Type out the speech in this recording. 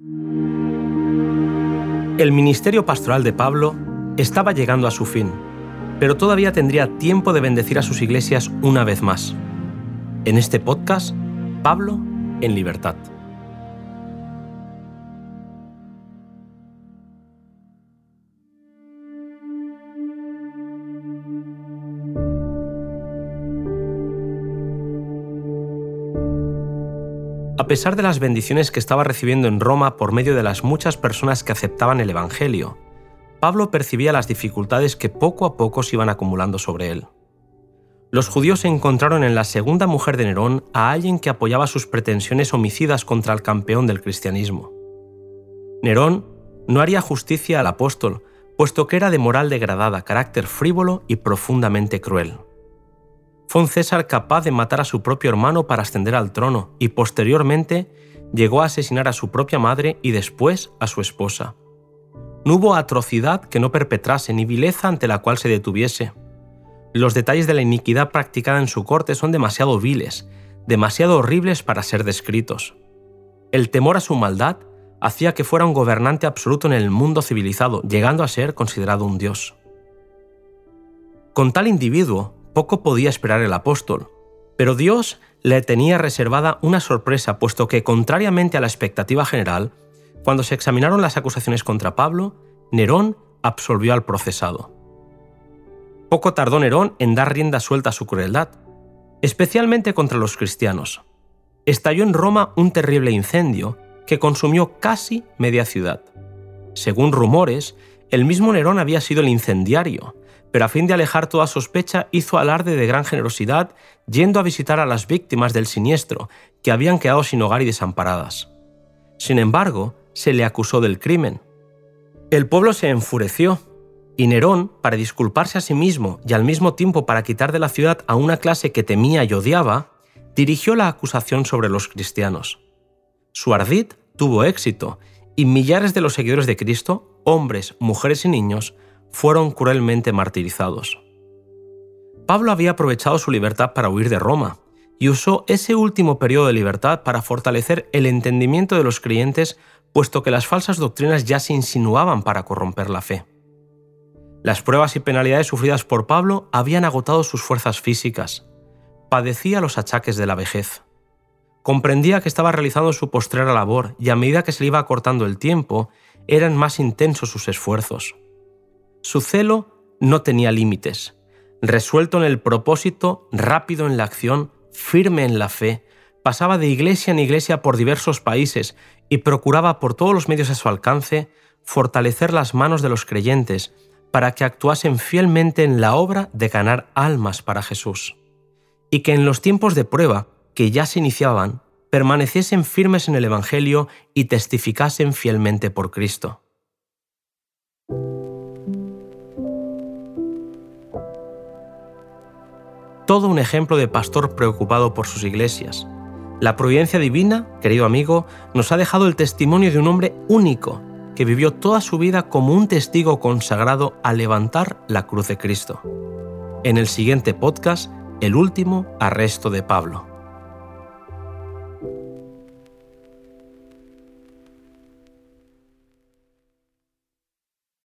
El ministerio pastoral de Pablo estaba llegando a su fin, pero todavía tendría tiempo de bendecir a sus iglesias una vez más. En este podcast, Pablo en libertad. Pesar de las bendiciones que estaba recibiendo en Roma por medio de las muchas personas que aceptaban el Evangelio, Pablo percibía las dificultades que poco a poco se iban acumulando sobre él. Los judíos encontraron en la segunda mujer de Nerón a alguien que apoyaba sus pretensiones homicidas contra el campeón del cristianismo. Nerón no haría justicia al apóstol, puesto que era de moral degradada, carácter frívolo y profundamente cruel. Fue un César capaz de matar a su propio hermano para ascender al trono y posteriormente llegó a asesinar a su propia madre y después a su esposa. No hubo atrocidad que no perpetrase ni vileza ante la cual se detuviese. Los detalles de la iniquidad practicada en su corte son demasiado viles, demasiado horribles para ser descritos. El temor a su maldad hacía que fuera un gobernante absoluto en el mundo civilizado, llegando a ser considerado un dios. Con tal individuo, poco podía esperar el apóstol, pero Dios le tenía reservada una sorpresa, puesto que, contrariamente a la expectativa general, cuando se examinaron las acusaciones contra Pablo, Nerón absolvió al procesado. Poco tardó Nerón en dar rienda suelta a su crueldad, especialmente contra los cristianos. Estalló en Roma un terrible incendio que consumió casi media ciudad. Según rumores, el mismo Nerón había sido el incendiario, pero a fin de alejar toda sospecha hizo alarde de gran generosidad yendo a visitar a las víctimas del siniestro, que habían quedado sin hogar y desamparadas. Sin embargo, se le acusó del crimen. El pueblo se enfureció, y Nerón, para disculparse a sí mismo y al mismo tiempo para quitar de la ciudad a una clase que temía y odiaba, dirigió la acusación sobre los cristianos. Su ardid tuvo éxito, y millares de los seguidores de Cristo, hombres, mujeres y niños, fueron cruelmente martirizados. Pablo había aprovechado su libertad para huir de Roma y usó ese último periodo de libertad para fortalecer el entendimiento de los creyentes, puesto que las falsas doctrinas ya se insinuaban para corromper la fe. Las pruebas y penalidades sufridas por Pablo habían agotado sus fuerzas físicas. Padecía los achaques de la vejez. Comprendía que estaba realizando su postrera labor y a medida que se le iba acortando el tiempo, eran más intensos sus esfuerzos. Su celo no tenía límites. Resuelto en el propósito, rápido en la acción, firme en la fe, pasaba de iglesia en iglesia por diversos países y procuraba por todos los medios a su alcance fortalecer las manos de los creyentes para que actuasen fielmente en la obra de ganar almas para Jesús. Y que en los tiempos de prueba que ya se iniciaban, permaneciesen firmes en el Evangelio y testificasen fielmente por Cristo. todo un ejemplo de pastor preocupado por sus iglesias. La providencia divina, querido amigo, nos ha dejado el testimonio de un hombre único que vivió toda su vida como un testigo consagrado a levantar la cruz de Cristo. En el siguiente podcast, el último arresto de Pablo.